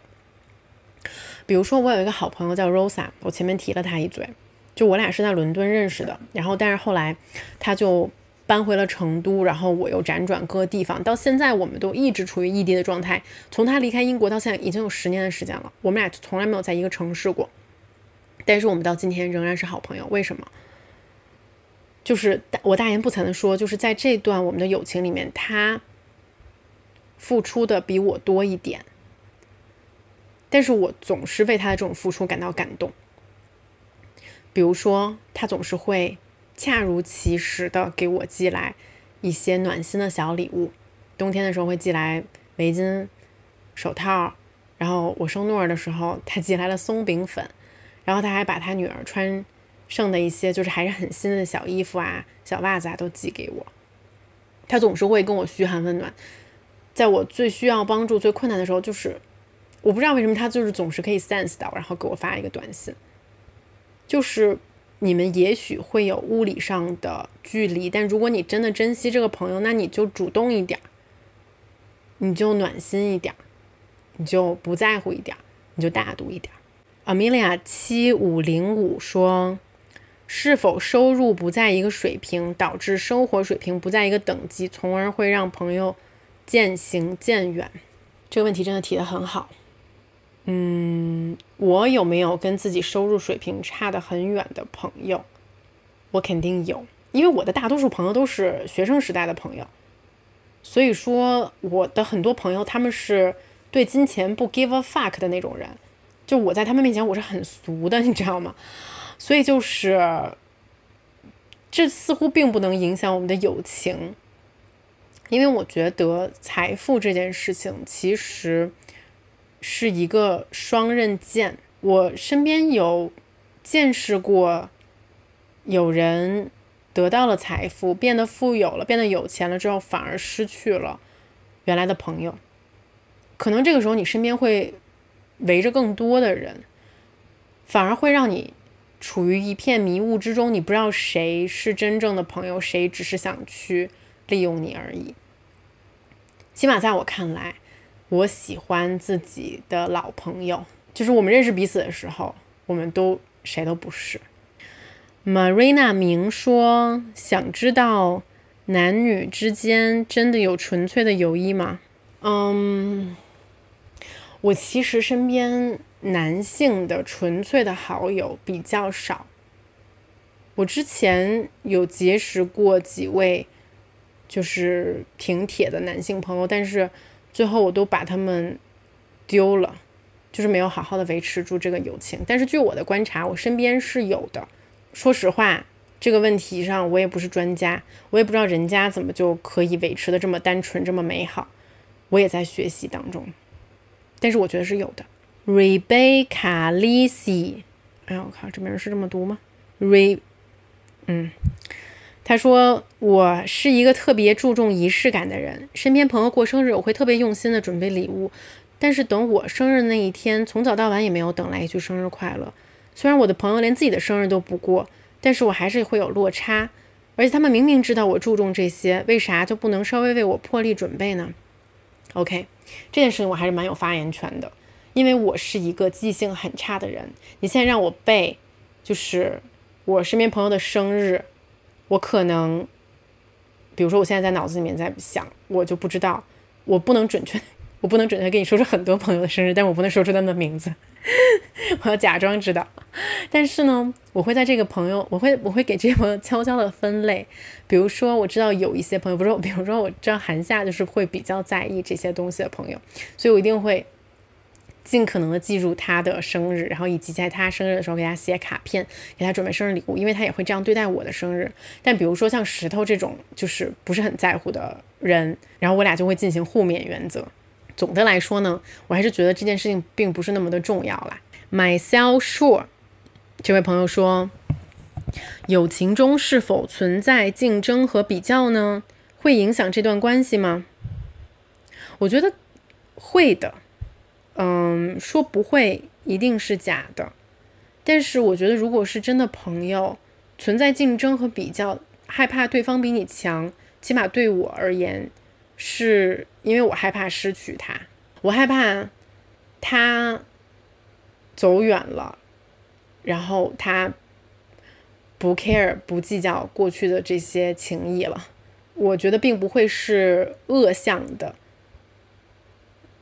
A: 比如说，我有一个好朋友叫 Rosa，我前面提了她一嘴，就我俩是在伦敦认识的，然后但是后来她就。搬回了成都，然后我又辗转各地方，到现在我们都一直处于异地的状态。从他离开英国到现在已经有十年的时间了，我们俩从来没有在一个城市过，但是我们到今天仍然是好朋友。为什么？就是我大言不惭的说，就是在这段我们的友情里面，他付出的比我多一点，但是我总是为他的这种付出感到感动。比如说，他总是会。恰如其时的给我寄来一些暖心的小礼物，冬天的时候会寄来围巾、手套，然后我生诺儿的时候，他寄来了松饼粉，然后他还把他女儿穿剩的一些就是还是很新的小衣服啊、小袜子啊都寄给我。他总是会跟我嘘寒问暖，在我最需要帮助、最困难的时候，就是我不知道为什么他就是总是可以 sense 到，然后给我发一个短信，就是。你们也许会有物理上的距离，但如果你真的珍惜这个朋友，那你就主动一点，你就暖心一点，你就不在乎一点，你就大度一点。Amelia 七五零五说：“是否收入不在一个水平，导致生活水平不在一个等级，从而会让朋友渐行渐远？”这个问题真的提得很好。嗯，我有没有跟自己收入水平差得很远的朋友？我肯定有，因为我的大多数朋友都是学生时代的朋友，所以说我的很多朋友他们是对金钱不 give a fuck 的那种人，就我在他们面前我是很俗的，你知道吗？所以就是这似乎并不能影响我们的友情，因为我觉得财富这件事情其实。是一个双刃剑。我身边有见识过有人得到了财富，变得富有了，变得有钱了之后，反而失去了原来的朋友。可能这个时候你身边会围着更多的人，反而会让你处于一片迷雾之中，你不知道谁是真正的朋友，谁只是想去利用你而已。起码在我看来，我喜欢自己的老朋友，就是我们认识彼此的时候，我们都谁都不是。Marina 明说：“想知道男女之间真的有纯粹的友谊吗？”嗯，我其实身边男性的纯粹的好友比较少。我之前有结识过几位，就是挺铁的男性朋友，但是最后我都把他们丢了，就是没有好好的维持住这个友情。但是据我的观察，我身边是有的。说实话，这个问题上我也不是专家，我也不知道人家怎么就可以维持的这么单纯、这么美好。我也在学习当中，但是我觉得是有的。Rebecca Lisi，哎呀，我靠，这名是这么读吗？Re，嗯，他说我是一个特别注重仪式感的人，身边朋友过生日，我会特别用心的准备礼物，但是等我生日那一天，从早到晚也没有等来一句生日快乐。虽然我的朋友连自己的生日都不过，但是我还是会有落差，而且他们明明知道我注重这些，为啥就不能稍微为我破例准备呢？OK，这件事情我还是蛮有发言权的，因为我是一个记性很差的人。你现在让我背，就是我身边朋友的生日，我可能，比如说我现在在脑子里面在想，我就不知道，我不能准确，我不能准确跟你说出很多朋友的生日，但我不能说出他们的名字，我要假装知道。但是呢，我会在这个朋友，我会我会给这些朋友悄悄的分类。比如说，我知道有一些朋友，不是，比如说我知道韩夏就是会比较在意这些东西的朋友，所以我一定会尽可能的记住他的生日，然后以及在他生日的时候给他写卡片，给他准备生日礼物，因为他也会这样对待我的生日。但比如说像石头这种就是不是很在乎的人，然后我俩就会进行互免原则。总的来说呢，我还是觉得这件事情并不是那么的重要啦。Myself sure。这位朋友说：“友情中是否存在竞争和比较呢？会影响这段关系吗？”我觉得会的。嗯，说不会一定是假的。但是我觉得，如果是真的朋友，存在竞争和比较，害怕对方比你强，起码对我而言，是因为我害怕失去他，我害怕他走远了。然后他不 care 不计较过去的这些情谊了，我觉得并不会是恶向的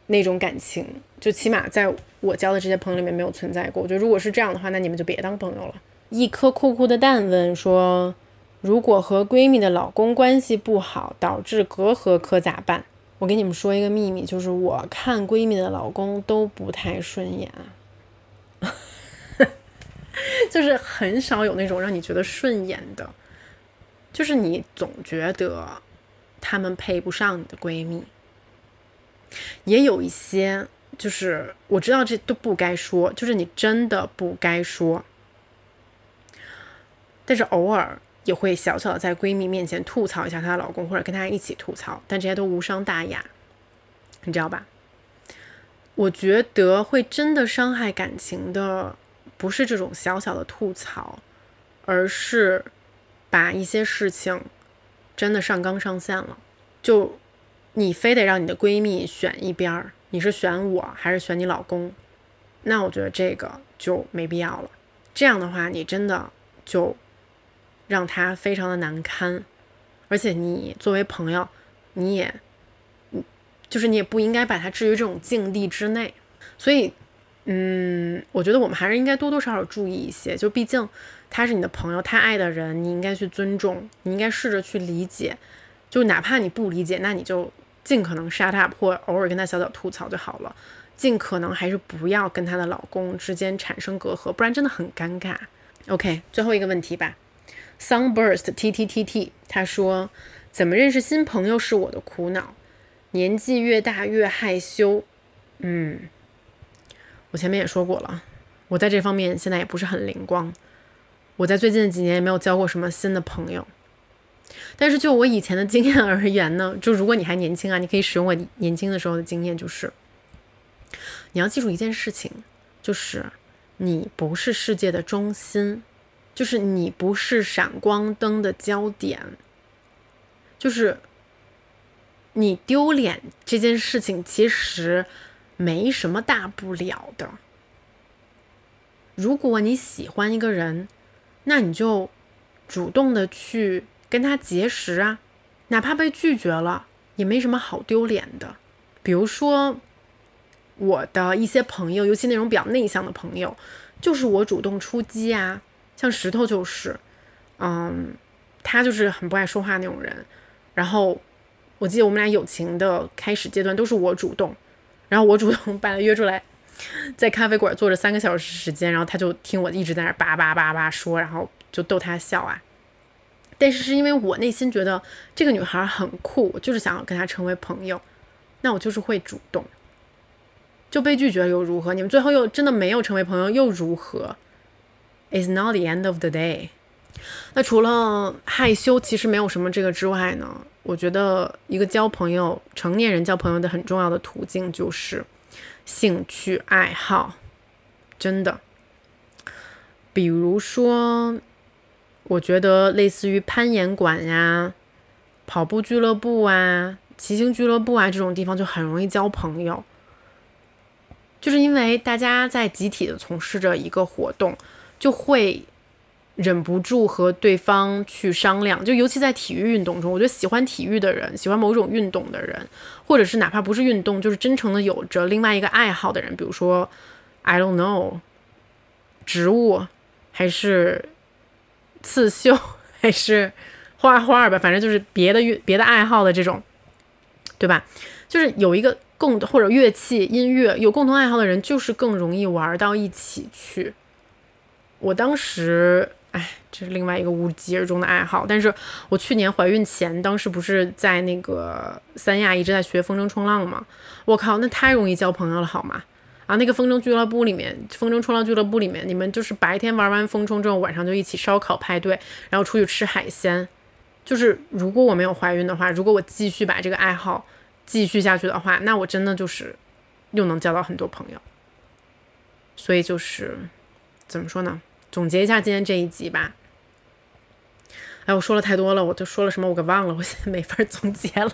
A: 那种感情，就起码在我交的这些朋友里面没有存在过。我觉得如果是这样的话，那你们就别当朋友了。一颗酷酷的蛋问说：“如果和闺蜜的老公关系不好，导致隔阂，可咋办？”我给你们说一个秘密，就是我看闺蜜的老公都不太顺眼。就是很少有那种让你觉得顺眼的，就是你总觉得他们配不上你的闺蜜。也有一些，就是我知道这都不该说，就是你真的不该说，但是偶尔也会小小的在闺蜜面前吐槽一下她的老公，或者跟她一起吐槽，但这些都无伤大雅，你知道吧？我觉得会真的伤害感情的。不是这种小小的吐槽，而是把一些事情真的上纲上线了。就你非得让你的闺蜜选一边儿，你是选我还是选你老公？那我觉得这个就没必要了。这样的话，你真的就让他非常的难堪，而且你作为朋友，你也，嗯就是你也不应该把他置于这种境地之内。所以。嗯，我觉得我们还是应该多多少少注意一些，就毕竟他是你的朋友，他爱的人，你应该去尊重，你应该试着去理解，就哪怕你不理解，那你就尽可能 shut up 或偶尔跟他小小吐槽就好了，尽可能还是不要跟她的老公之间产生隔阂，不然真的很尴尬。OK，最后一个问题吧，Sunburst T T T T，他说怎么认识新朋友是我的苦恼，年纪越大越害羞，嗯。我前面也说过了，我在这方面现在也不是很灵光。我在最近几年也没有交过什么新的朋友。但是就我以前的经验而言呢，就如果你还年轻啊，你可以使用我年轻的时候的经验，就是你要记住一件事情，就是你不是世界的中心，就是你不是闪光灯的焦点，就是你丢脸这件事情其实没什么大不了的。如果你喜欢一个人，那你就主动的去跟他结识啊，哪怕被拒绝了，也没什么好丢脸的。比如说我的一些朋友，尤其那种比较内向的朋友，就是我主动出击啊。像石头就是，嗯，他就是很不爱说话那种人。然后我记得我们俩友情的开始阶段都是我主动，然后我主动把他约出来，在咖啡馆坐着三个小时时间，然后他就听我一直在那叭叭叭叭说，然后就逗他笑啊。但是是因为我内心觉得这个女孩很酷，我就是想要跟她成为朋友，那我就是会主动。就被拒绝又如何？你们最后又真的没有成为朋友又如何？It's not the end of the day。那除了害羞，其实没有什么这个之外呢？我觉得一个交朋友，成年人交朋友的很重要的途径就是兴趣爱好，真的。比如说，我觉得类似于攀岩馆呀、跑步俱乐部啊、骑行俱乐部啊这种地方，就很容易交朋友，就是因为大家在集体的从事着一个活动。就会忍不住和对方去商量，就尤其在体育运动中，我觉得喜欢体育的人，喜欢某种运动的人，或者是哪怕不是运动，就是真诚的有着另外一个爱好的人，比如说，I don't know，植物，还是刺绣，还是画画吧，反正就是别的乐别的爱好的这种，对吧？就是有一个共或者乐器、音乐有共同爱好的人，就是更容易玩到一起去。我当时，哎，这是另外一个无疾而终的爱好。但是我去年怀孕前，当时不是在那个三亚一直在学风筝冲浪吗？我靠，那太容易交朋友了，好吗？啊，那个风筝俱乐部里面，风筝冲浪俱乐部里面，你们就是白天玩完风冲之后，晚上就一起烧烤派对，然后出去吃海鲜。就是如果我没有怀孕的话，如果我继续把这个爱好继续下去的话，那我真的就是又能交到很多朋友。所以就是怎么说呢？总结一下今天这一集吧。哎，我说了太多了，我都说了什么我给忘了，我现在没法总结了。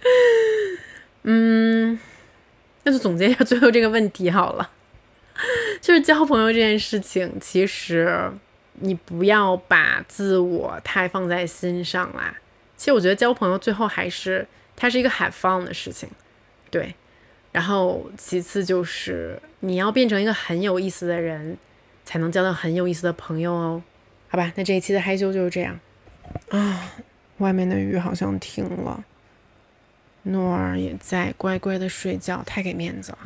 A: 嗯，那就总结一下最后这个问题好了。就是交朋友这件事情，其实你不要把自我太放在心上啦。其实我觉得交朋友最后还是它是一个 have fun 的事情，对。然后其次就是你要变成一个很有意思的人。才能交到很有意思的朋友哦，好吧，那这一期的害羞就是这样啊。外面的雨好像停了，诺儿也在乖乖的睡觉，太给面子了。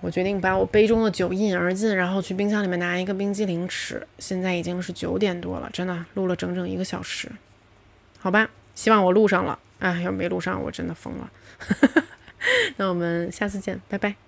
A: 我决定把我杯中的酒一饮而尽，然后去冰箱里面拿一个冰激凌吃。现在已经是九点多了，真的录了整整一个小时，好吧，希望我录上了。哎，要没录上，我真的疯了。那我们下次见，拜拜。